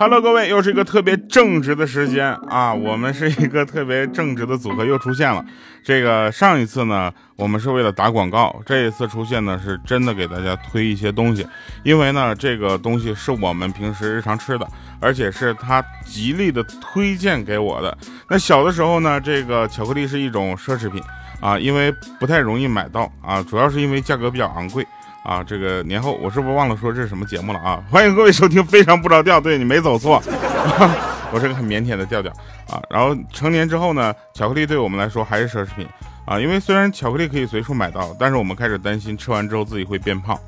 Hello，各位，又是一个特别正直的时间啊！我们是一个特别正直的组合又出现了。这个上一次呢，我们是为了打广告，这一次出现呢，是真的给大家推一些东西。因为呢，这个东西是我们平时日常吃的，而且是他极力的推荐给我的。那小的时候呢，这个巧克力是一种奢侈品啊，因为不太容易买到啊，主要是因为价格比较昂贵。啊，这个年后我是不是忘了说这是什么节目了啊？欢迎各位收听《非常不着调》，对你没走错，我是个很腼腆的调调啊。然后成年之后呢，巧克力对我们来说还是奢侈品啊，因为虽然巧克力可以随处买到，但是我们开始担心吃完之后自己会变胖。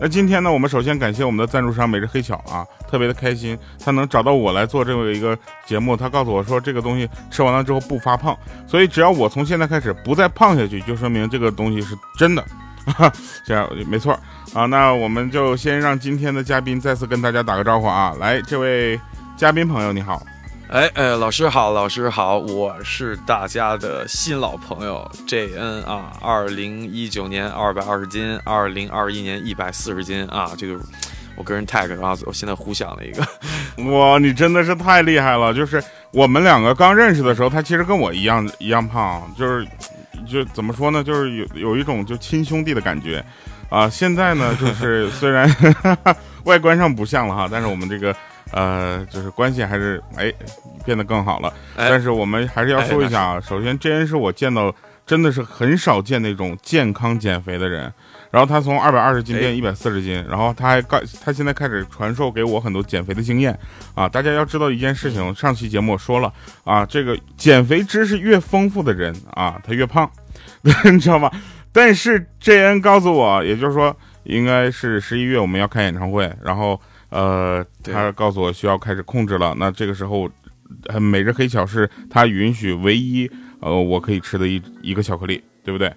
那今天呢，我们首先感谢我们的赞助商每日黑巧啊，特别的开心，他能找到我来做这么一个节目，他告诉我说这个东西吃完了之后不发胖，所以只要我从现在开始不再胖下去，就说明这个东西是真的。这样没错啊，那我们就先让今天的嘉宾再次跟大家打个招呼啊！来，这位嘉宾朋友你好，哎哎，老师好，老师好，我是大家的新老朋友 JN 啊，二零一九年二百二十斤，二零二一年一百四十斤啊，这个我个人 tag 然后我现在胡想了一个，哇，你真的是太厉害了！就是我们两个刚认识的时候，他其实跟我一样一样胖，就是。就怎么说呢？就是有有一种就亲兄弟的感觉，啊，现在呢，就是 虽然 外观上不像了哈，但是我们这个呃，就是关系还是哎变得更好了。但是我们还是要说一下啊，首先这人是我见到真的是很少见那种健康减肥的人，然后他从二百二十斤变一百四十斤，然后他还告他现在开始传授给我很多减肥的经验啊。大家要知道一件事情，上期节目我说了啊，这个减肥知识越丰富的人啊，他越胖。你知道吗？但是 J N 告诉我，也就是说，应该是十一月我们要开演唱会，然后呃，他告诉我需要开始控制了。那这个时候，每日黑巧是他允许唯一呃我可以吃的一一个巧克力，对不对？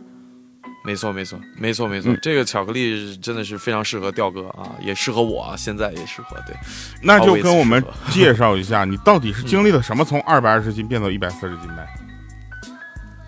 没错，没错，没错，没错。这个巧克力真的是非常适合调哥啊，也适合我，现在也适合。对，那就跟我们 介绍一下，你到底是经历了什么，从二百二十斤变到一百四十斤呗？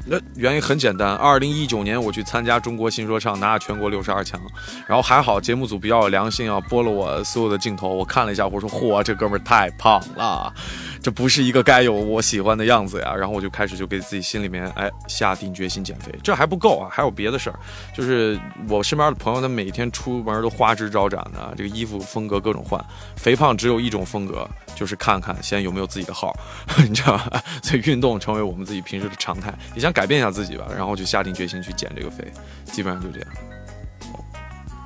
那原因很简单，二零一九年我去参加中国新说唱，拿了全国六十二强，然后还好节目组比较有良心啊，播了我所有的镜头，我看了一下，我说嚯，这哥们儿太胖了。这不是一个该有我喜欢的样子呀，然后我就开始就给自己心里面哎下定决心减肥，这还不够啊，还有别的事儿，就是我身边的朋友，他每天出门都花枝招展的，这个衣服风格各种换，肥胖只有一种风格，就是看看现在有没有自己的号，你知道吧？所以运动成为我们自己平时的常态，你像改变一下自己吧，然后就下定决心去减这个肥，基本上就这样。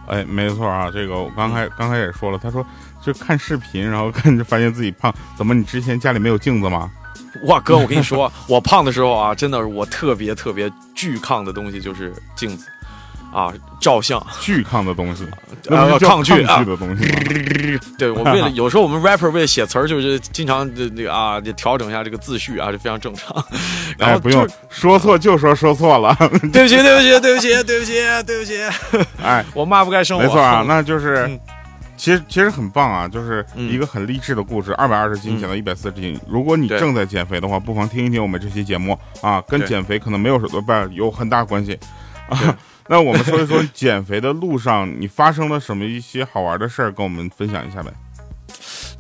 哎，没错啊，这个我刚才刚才也说了，他说。就看视频，然后看就发现自己胖。怎么？你之前家里没有镜子吗？哇，哥，我跟你说，我胖的时候啊，真的是我特别特别巨抗的东西就是镜子。啊，照相拒抗的东西，啊，抗拒啊的东西。对我为了有时候我们 rapper 为了写词儿，就是经常这这个啊，就调整一下这个字序啊，就非常正常。然后不用说错就说说错了，对不起对不起对不起对不起对不起。哎，我妈不该生我。没错啊，那就是其实其实很棒啊，就是一个很励志的故事。二百二十斤减到一百四十斤，如果你正在减肥的话，不妨听一听我们这期节目啊，跟减肥可能没有什么不有很大关系啊。那我们说一说减肥的路上，你发生了什么一些好玩的事儿，跟我们分享一下呗。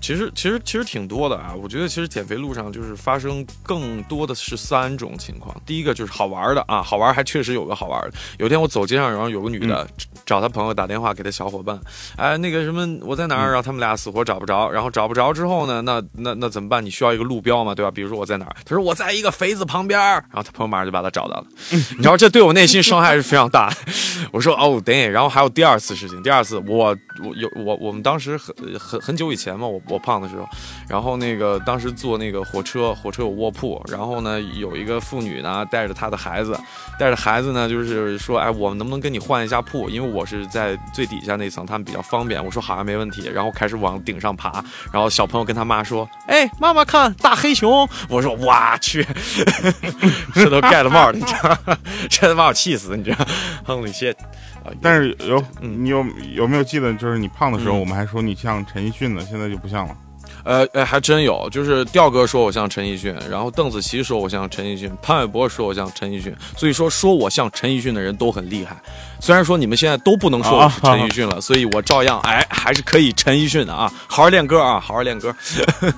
其实其实其实挺多的啊，我觉得其实减肥路上就是发生更多的是三种情况。第一个就是好玩的啊，好玩还确实有个好玩的。有天我走街上，然后有个女的找她朋友打电话给她小伙伴，哎，那个什么我在哪儿？然后他们俩死活找不着。然后找不着之后呢，那那那怎么办？你需要一个路标嘛，对吧？比如说我在哪儿？她说我在一个肥子旁边。然后她朋友马上就把她找到了。你知道这对我内心伤害是非常大。我说哦，等。然后还有第二次事情，第二次我我有我我们当时很很很久以前嘛，我。我胖的时候，然后那个当时坐那个火车，火车有卧铺，然后呢有一个妇女呢带着她的孩子，带着孩子呢就是说，哎，我们能不能跟你换一下铺？因为我是在最底下那层，他们比较方便。我说好像没问题，然后开始往顶上爬，然后小朋友跟他妈说，哎，妈妈看大黑熊。我说我去，这都盖了帽了，你知道，这把我气死，你知道，Holy shit！但是有你有有没有记得，就是你胖的时候，我们还说你像陈奕迅呢，现在就不像了。呃，哎，还真有，就是调哥说我像陈奕迅，然后邓紫棋说我像陈奕迅，潘玮柏说我像陈奕迅，所以说说我像陈奕迅的人都很厉害。虽然说你们现在都不能说我是陈奕迅了，所以我照样哎还是可以陈奕迅的啊，好好练歌啊，好好练歌。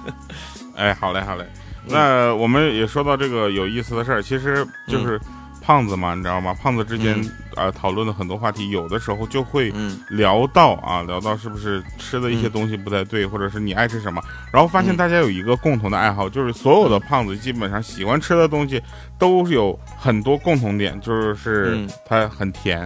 哎，好嘞，好嘞。那我们也说到这个有意思的事儿，其实就是胖子嘛，你知道吗？胖子之间啊讨论的很多话题，有的时候就会聊到啊，聊到是不是吃的一些东西不太对，或者是你爱吃什么，然后发现大家有一个共同的爱好，就是所有的胖子基本上喜欢吃的东西都有很多共同点，就是它很甜，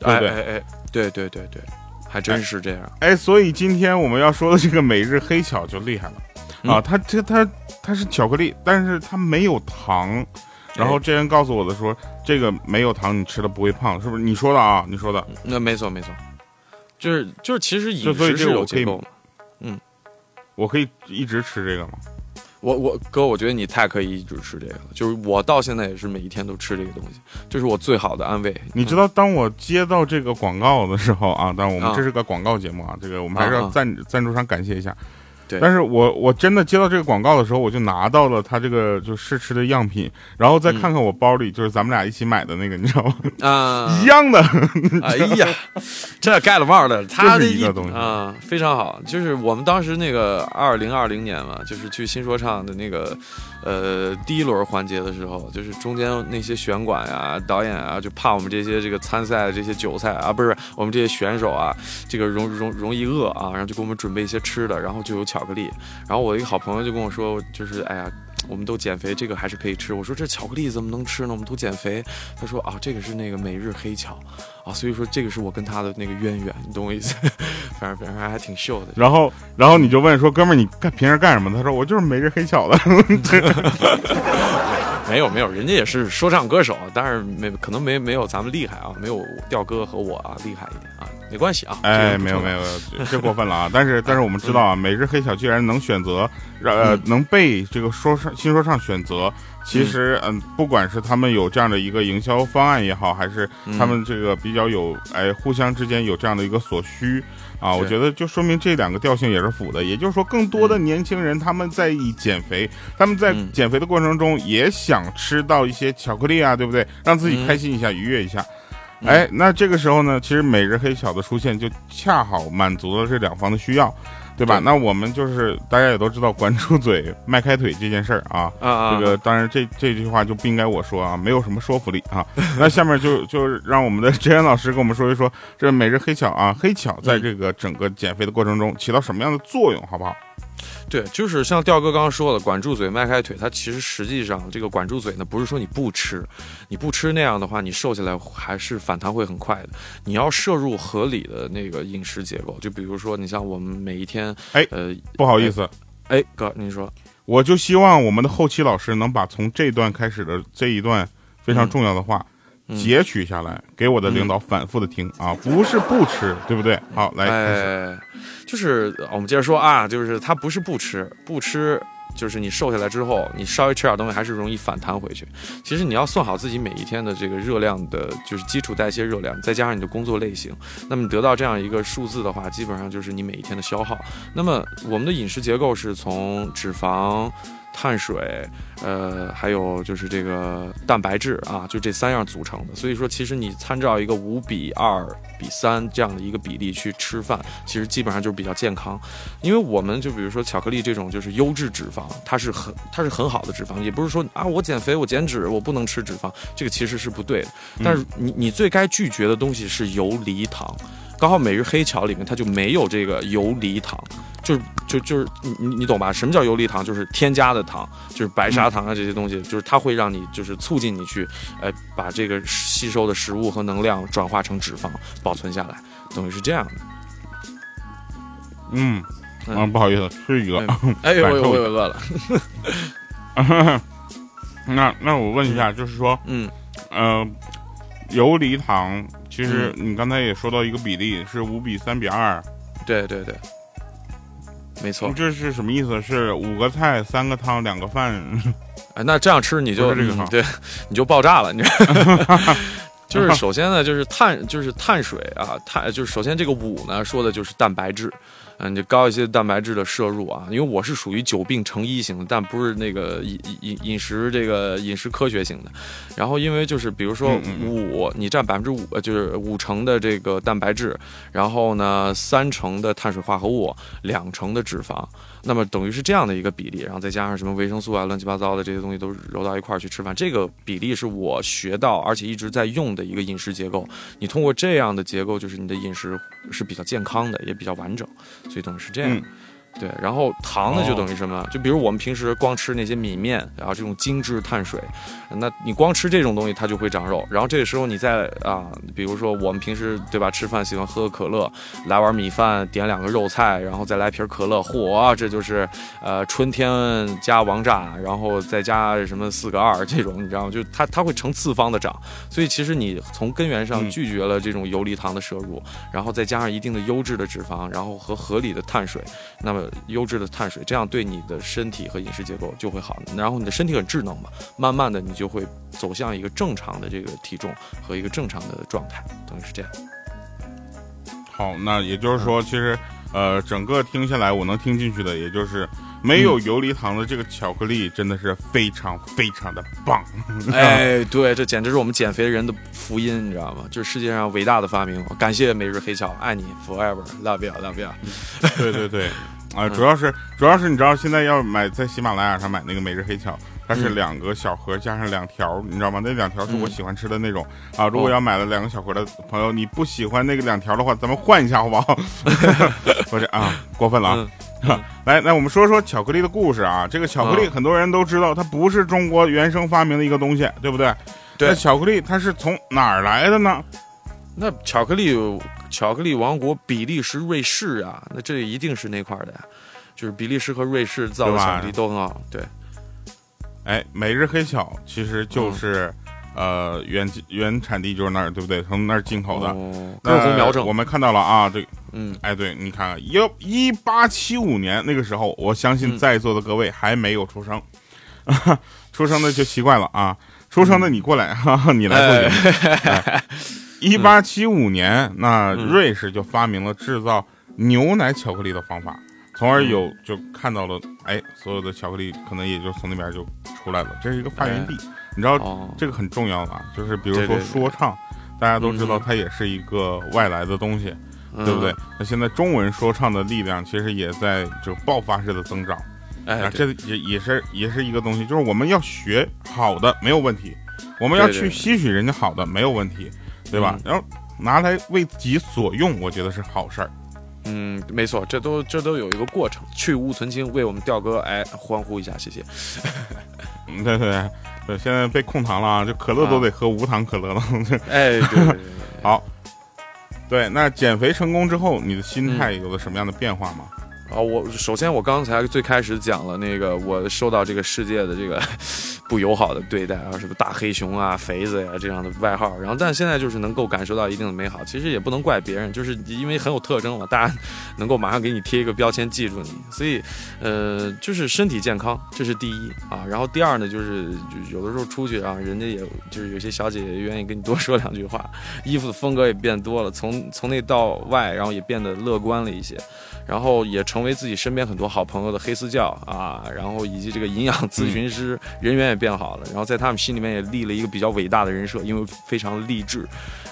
对不对？哎哎，对对对对，还真是这样。哎，所以今天我们要说的这个每日黑巧就厉害了。啊，它这它它是巧克力，但是它没有糖。然后这人告诉我的说，这个没有糖，你吃了不会胖，是不是？你说的啊，你说的。那没错没错，就是就是，其实饮食是有结构。嗯，我可以一直吃这个吗？我我哥，我觉得你太可以一直吃这个了。就是我到现在也是每一天都吃这个东西，这是我最好的安慰。你知道，当我接到这个广告的时候啊，当然我们这是个广告节目啊，这个我们还是要赞赞助商感谢一下。但是我我真的接到这个广告的时候，我就拿到了他这个就试吃的样品，然后再看看我包里就是咱们俩一起买的那个，你知道吗？啊，一样的。哎呀，这盖了帽的，他的一个东西啊，非常好。就是我们当时那个二零二零年嘛，就是去新说唱的那个。呃，第一轮环节的时候，就是中间那些选管啊、导演啊，就怕我们这些这个参赛的这些韭菜啊，不是我们这些选手啊，这个容容容易饿啊，然后就给我们准备一些吃的，然后就有巧克力。然后我一个好朋友就跟我说，就是哎呀。我们都减肥，这个还是可以吃。我说这巧克力怎么能吃呢？我们都减肥。他说啊，这个是那个每日黑巧啊，所以说这个是我跟他的那个渊源，你懂我意思？反正反正还挺秀的。然后然后你就问说，哥们儿，你干平时干什么？他说我就是每日黑巧的。没有没有，人家也是说唱歌手，但是没可能没没有咱们厉害啊，没有调哥和我啊厉害一点啊。没关系啊，哎，没有没有，这过分了啊！但是 但是我们知道啊，每日黑巧既然能选择，呃，能被这个说唱新说唱选择，其实嗯，不管是他们有这样的一个营销方案也好，还是他们这个比较有哎互相之间有这样的一个所需啊，我觉得就说明这两个调性也是符的。也就是说，更多的年轻人他们在意减肥，他们在减肥的过程中也想吃到一些巧克力啊，对不对？让自己开心一下，愉悦一下。哎，那这个时候呢，其实每日黑巧的出现就恰好满足了这两方的需要，对吧？那我们就是大家也都知道，管住嘴，迈开腿这件事儿啊，啊，这个当然这这句话就不应该我说啊，没有什么说服力啊。那下面就就让我们的哲言老师跟我们说一说，这每日黑巧啊，黑巧在这个整个减肥的过程中起到什么样的作用，好不好？对，就是像调哥刚刚说的，管住嘴，迈开腿。它其实实际上这个管住嘴呢，不是说你不吃，你不吃那样的话，你瘦下来还是反弹会很快的。你要摄入合理的那个饮食结构，就比如说你像我们每一天，哎，呃，不好意思，哎，哥，您说，我就希望我们的后期老师能把从这段开始的这一段非常重要的话。截取下来给我的领导反复的听啊，不是不吃，对不对？好，来开始，就是我们接着说啊，就是他不是不吃，不吃就是你瘦下来之后，你稍微吃点东西还是容易反弹回去。其实你要算好自己每一天的这个热量的，就是基础代谢热量，再加上你的工作类型，那么你得到这样一个数字的话，基本上就是你每一天的消耗。那么我们的饮食结构是从脂肪。碳水，呃，还有就是这个蛋白质啊，就这三样组成的。所以说，其实你参照一个五比二比三这样的一个比例去吃饭，其实基本上就是比较健康。因为我们就比如说巧克力这种就是优质脂肪，它是很它是很好的脂肪，也不是说啊我减肥我减脂我不能吃脂肪，这个其实是不对的。但是你你最该拒绝的东西是游离糖。刚好每日黑巧里面它就没有这个游离糖，就是就就是你你你懂吧？什么叫游离糖？就是添加的糖，就是白砂糖啊这些东西，就是它会让你就是促进你去，呃，把这个吸收的食物和能量转化成脂肪保存下来，等于是这样的。嗯，啊，不好意思，吃一个。哎呦，我我饿了。那那我问一下，就是说，嗯，呃，游离糖。其实你刚才也说到一个比例是五比三比二，对对对，没错。这是什么意思？是五个菜三个汤两个饭？哎，那这样吃你就这个对，你就爆炸了。你知道 就是首先呢，就是碳，就是碳水啊，碳就是首先这个五呢说的就是蛋白质。嗯，就高一些蛋白质的摄入啊，因为我是属于久病成医型的，但不是那个饮饮饮食这个饮食科学型的。然后因为就是比如说五，你占百分之五，就是五成的这个蛋白质，然后呢三成的碳水化合物，两成的脂肪。那么等于是这样的一个比例，然后再加上什么维生素啊、乱七八糟的这些东西都揉到一块儿去吃饭，这个比例是我学到而且一直在用的一个饮食结构。你通过这样的结构，就是你的饮食是比较健康的，也比较完整，所以等于是这样。对，然后糖呢就等于什么？就比如我们平时光吃那些米面，然后这种精致碳水，那你光吃这种东西，它就会长肉。然后这个时候你再啊，比如说我们平时对吧，吃饭喜欢喝个可乐，来碗米饭，点两个肉菜，然后再来瓶可乐，嚯，这就是呃春天加王炸，然后再加什么四个二这种，你知道吗？就它它会成次方的长。所以其实你从根源上拒绝了这种游离糖的摄入，然后再加上一定的优质的脂肪，然后和合理的碳水，那么。优质的碳水，这样对你的身体和饮食结构就会好。然后你的身体很智能嘛，慢慢的你就会走向一个正常的这个体重和一个正常的状态，等于是这样。好，那也就是说，其实呃，整个听下来我能听进去的，也就是没有游离糖的这个巧克力真的是非常非常的棒。哎，对，这简直是我们减肥人的福音，你知道吗？就是世界上伟大的发明。感谢每日黑巧，爱你 forever，love you，love you。对对对。啊，主要是主要是你知道现在要买在喜马拉雅上买那个每日黑巧，它是两个小盒加上两条，你知道吗？那两条是我喜欢吃的那种啊。如果要买了两个小盒的朋友，你不喜欢那个两条的话，咱们换一下好不好？不是啊，过分了啊！来，那我们说说巧克力的故事啊。这个巧克力很多人都知道，它不是中国原生发明的一个东西，对不对？对。巧克力它是从哪儿来的呢？那巧克力。巧克力王国比利时、瑞士啊，那这一定是那块的呀，就是比利时和瑞士造的巧克力都很好。对，哎，每日黑巧其实就是，呃，原原产地就是那儿，对不对？从那儿进口的。根红苗正，我们看到了啊，这，嗯，哎，对，你看，一一八七五年那个时候，我相信在座的各位还没有出生，出生的就奇怪了啊，出生的你过来，哈哈，你来做节目。一八七五年，那瑞士就发明了制造牛奶巧克力的方法，从而有就看到了，哎，所有的巧克力可能也就从那边就出来了。这是一个发源地，你知道这个很重要吧？就是比如说说唱，大家都知道它也是一个外来的东西，对不对？那现在中文说唱的力量其实也在就爆发式的增长，哎，这也也是也是一个东西，就是我们要学好的没有问题，我们要去吸取人家好的没有问题。对吧？然后拿来为己所用，我觉得是好事儿。嗯，没错，这都这都有一个过程。去芜存菁，为我们调哥哎欢呼一下，谢谢。嗯，对对对，现在被控糖了啊，这可乐都得喝无糖可乐了。哎，对，好。对，那减肥成功之后，你的心态有了什么样的变化吗？啊，我首先我刚才最开始讲了那个，我受到这个世界的这个。不友好的对待啊，什么大黑熊啊、肥子呀这样的外号，然后但现在就是能够感受到一定的美好。其实也不能怪别人，就是因为很有特征嘛，大家能够马上给你贴一个标签记住你。所以，呃，就是身体健康，这是第一啊。然后第二呢，就是有的时候出去啊，人家也就是有些小姐姐愿意跟你多 说两句话，衣服的风格也变多了，从从内到外，然后也变得乐观了一些。然后也成为自己身边很多好朋友的黑私教啊，然后以及这个营养咨询师人缘也变好了，然后在他们心里面也立了一个比较伟大的人设，因为非常励志，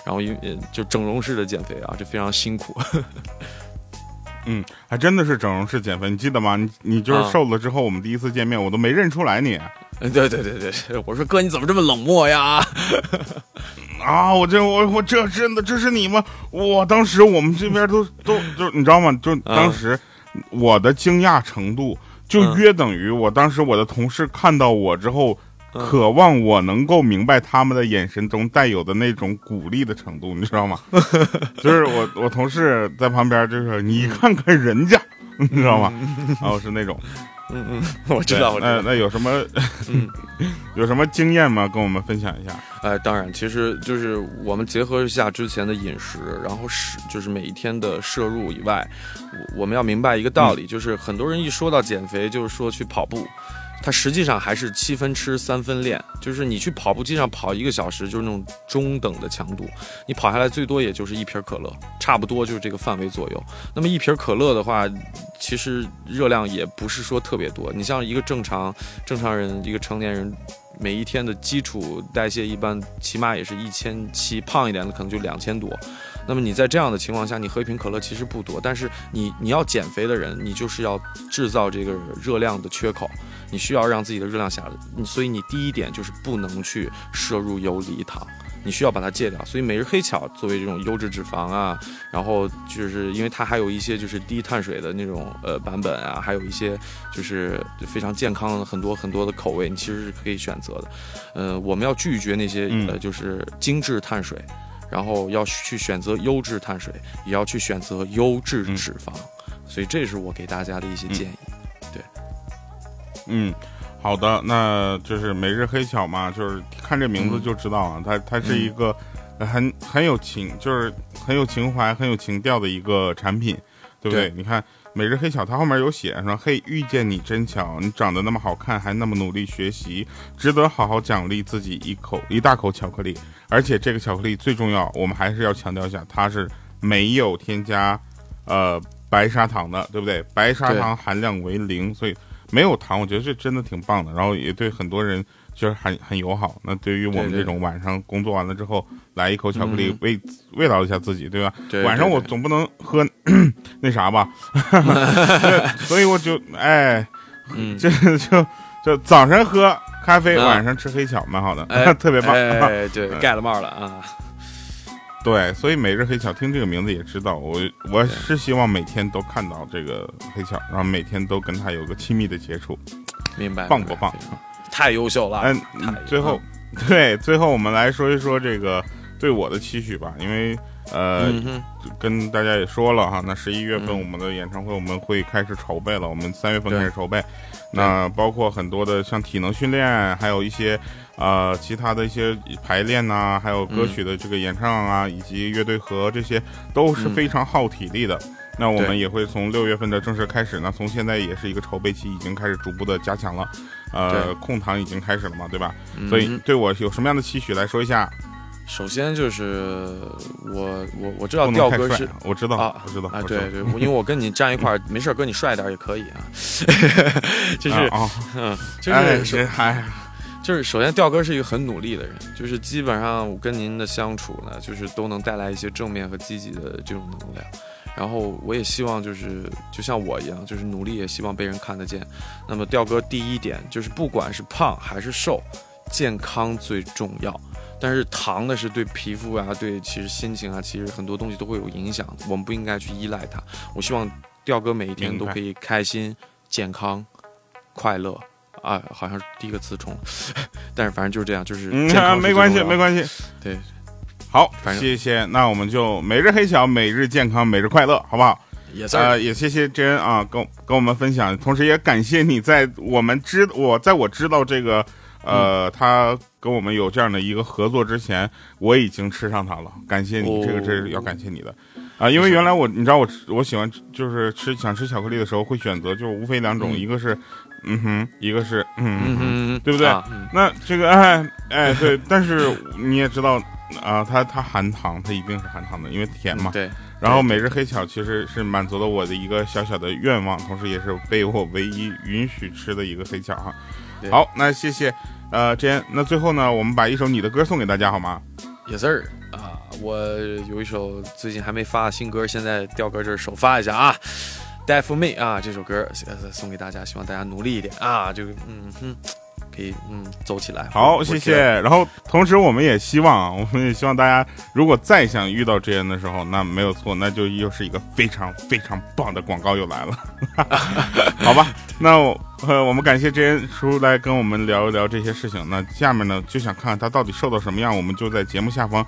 然后因就整容式的减肥啊，这非常辛苦。嗯，还真的是整容式减肥，你记得吗？你你就是瘦了之后，我们第一次见面，我都没认出来你。对对对对，我说哥你怎么这么冷漠呀？啊！我这我我这真的这是你吗？我当时我们这边都都就你知道吗？就当时我的惊讶程度就约等于我当时我的同事看到我之后，渴望我能够明白他们的眼神中带有的那种鼓励的程度，你知道吗？就是我我同事在旁边就是你看看人家，你知道吗？然后是那种。嗯嗯，我知道。那那有什么，有什么经验吗？跟我们分享一下。哎，当然，其实就是我们结合一下之前的饮食，然后是就是每一天的摄入以外，我们要明白一个道理，就是很多人一说到减肥，就是说去跑步。它实际上还是七分吃三分练，就是你去跑步机上跑一个小时，就是那种中等的强度，你跑下来最多也就是一瓶可乐，差不多就是这个范围左右。那么一瓶可乐的话，其实热量也不是说特别多。你像一个正常正常人，一个成年人。每一天的基础代谢一般起码也是一千七，胖一点的可能就两千多。那么你在这样的情况下，你喝一瓶可乐其实不多，但是你你要减肥的人，你就是要制造这个热量的缺口，你需要让自己的热量下来。所以你第一点就是不能去摄入游离糖。你需要把它戒掉，所以每日黑巧作为这种优质脂肪啊，然后就是因为它还有一些就是低碳水的那种呃版本啊，还有一些就是非常健康的很多很多的口味，你其实是可以选择的。呃，我们要拒绝那些呃就是精致碳水，然后要去选择优质碳水，也要去选择优质脂肪，所以这是我给大家的一些建议。对，嗯。好的，那就是每日黑巧嘛，就是看这名字就知道啊，它它是一个很很有情，就是很有情怀、很有情调的一个产品，对不对？你看每日黑巧，它后面有写说：“嘿，遇见你真巧，你长得那么好看，还那么努力学习，值得好好奖励自己一口一大口巧克力。而且这个巧克力最重要，我们还是要强调一下，它是没有添加呃白砂糖的，对不对？白砂糖含量为零，所以。”没有糖，我觉得这真的挺棒的，然后也对很多人就是很很友好。那对于我们这种晚上工作完了之后来一口巧克力慰慰劳一下自己，对吧？晚上我总不能喝 那啥吧，所以我就哎，就就就早晨喝咖啡，晚上吃黑巧，蛮好的，特别棒。哎，对，盖了帽了啊。对，所以每日黑巧听这个名字也知道，我我是希望每天都看到这个黑巧，然后每天都跟他有个亲密的接触，明白？棒不棒？太优秀了。嗯，最后，对，最后我们来说一说这个对我的期许吧，因为呃，跟大家也说了哈，那十一月份我们的演唱会我们会开始筹备了，我们三月份开始筹备，那包括很多的像体能训练，还有一些。呃，其他的一些排练呐，还有歌曲的这个演唱啊，以及乐队和这些都是非常耗体力的。那我们也会从六月份的正式开始呢，从现在也是一个筹备期，已经开始逐步的加强了。呃，控糖已经开始了嘛，对吧？所以对我有什么样的期许来说一下？首先就是我我我知道调哥是，我知道啊，我知道啊，对对，因为我跟你站一块儿，没事，哥你帅点也可以啊。就是啊，嗯，就是还。就是首先，调哥是一个很努力的人，就是基本上我跟您的相处呢，就是都能带来一些正面和积极的这种能量。然后我也希望就是就像我一样，就是努力也希望被人看得见。那么调哥第一点就是不管是胖还是瘦，健康最重要。但是糖呢是对皮肤啊，对其实心情啊，其实很多东西都会有影响，我们不应该去依赖它。我希望调哥每一天都可以开心、健康、快乐。啊，好像是第一个词重，但是反正就是这样，就是嗯，没关系，没关系。对，好，谢谢。那我们就每日黑巧，每日健康，每日快乐，好不好？也呃，也谢谢真啊，跟跟我们分享，同时也感谢你在我们知我在我知道这个呃，他跟我们有这样的一个合作之前，我已经吃上它了。感谢你，这个这是要感谢你的啊，因为原来我你知道我我喜欢就是吃想吃巧克力的时候会选择就是无非两种，一个是。嗯哼，一个是嗯嗯，对不对？那这个哎哎对，但是你也知道啊，它它含糖，它一定是含糖的，因为甜嘛。对。然后每日黑巧其实是满足了我的一个小小的愿望，同时也是被我唯一允许吃的一个黑巧哈。好，那谢谢呃，Jane。那最后呢，我们把一首你的歌送给大家好吗？Yes sir。啊，我有一首最近还没发新歌，现在调歌这儿首发一下啊。Die for me 啊，这首歌送给大家，希望大家努力一点啊，就嗯哼，可以嗯走起来。好，谢谢。然后同时我们也希望啊，我们也希望大家如果再想遇到这人的时候，那没有错，那就又是一个非常非常棒的广告又来了。好吧，那呃我们感谢真叔来跟我们聊一聊这些事情。那下面呢就想看看他到底瘦到什么样，我们就在节目下方。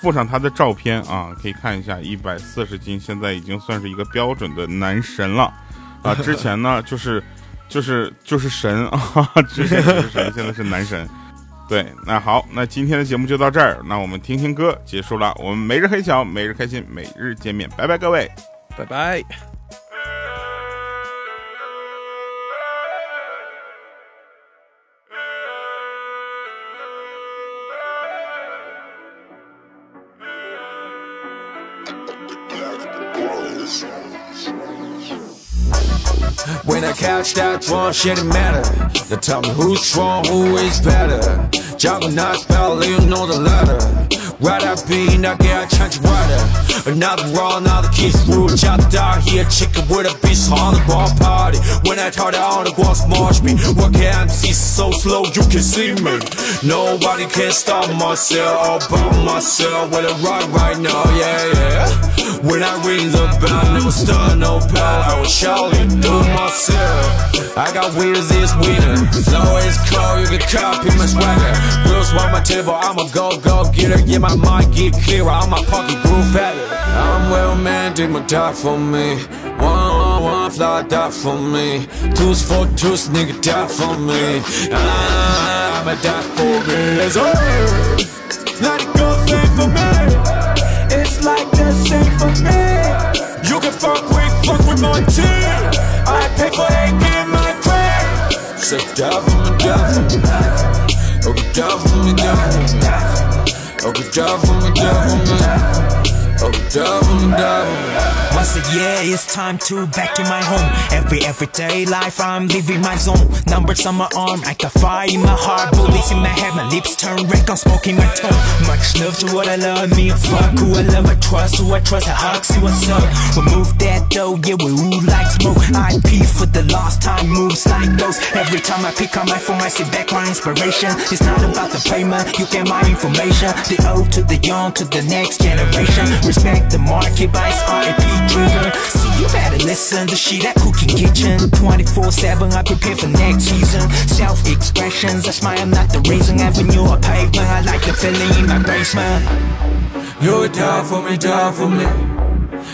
附上他的照片啊，可以看一下，一百四十斤，现在已经算是一个标准的男神了啊！之前呢，就是就是就是神 啊，之前是神，现在是男神。对，那好，那今天的节目就到这儿，那我们听听歌结束了。我们每日黑巧，每日开心，每日见面，拜拜，各位，拜拜。When I catch that one, shit it matter. Now tell me who's strong, who is better. Juggernaut spell, you know the letter. Right I be, now get a change water. Another raw, another kiss through. Chopped out here, chicken with a beast on the ball party. When I turn down the glass march me. What can see so slow, you can see me. Nobody can stop myself, all by myself. With a rock right now, yeah, yeah. When I ring the bell, never start no pal. I will surely do myself. I got wheels this winter. Flow is cold, you can copy my swagger. Blues on my table, I'm a go go getter. Yeah, my mind get clearer, I'm my pocket groove fatter. I'm well man, did my die for me. One on one fly die for me. Two's for two's nigga die for me. I'ma die for me. It's over. Not a good thing for me. For me. You can fuck with, fuck with my team. I pay for eight in my crib. Say die for me, die for me. Oh, for me, die for me. Oh, for me, die for me. Oh, for me. Once a year, it's time to back to my home. Every everyday life, I'm living my zone. Numbers on my arm, I got fire in my heart, bullets in my head, my lips turn red, I'm smoking my tongue. Much love to what I love, me a fuck who I love, I trust who I trust, I hug, see what's up. We move that dough, yeah, we ooh like smoke. IP for the last time, moves like those. Every time I pick up my phone, I see back my inspiration. It's not about the payment, you get my information. The old to the young to the next generation. Respect the market by its RIP driven. So you better listen to shit at Cooking Kitchen. 24 7, I prepare for next season. Self expressions, that's why I'm not the reason. Avenue or pavement, I like the feeling in my basement. You die for me, die for me.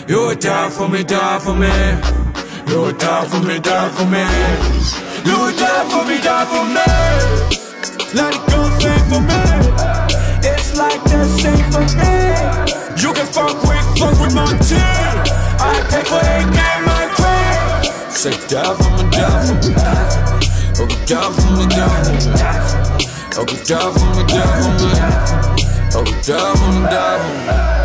You die for me, die for me. You die for me, die for me. You die for me, die for me. Let it go, for me. It's like the same for me. You can fuck with, fuck with my team. I pay for a game, my crib. Say die for me, die for me. Oh, die for me, die for me. Oh, die for me, die for me. Oh, die for me, die for me.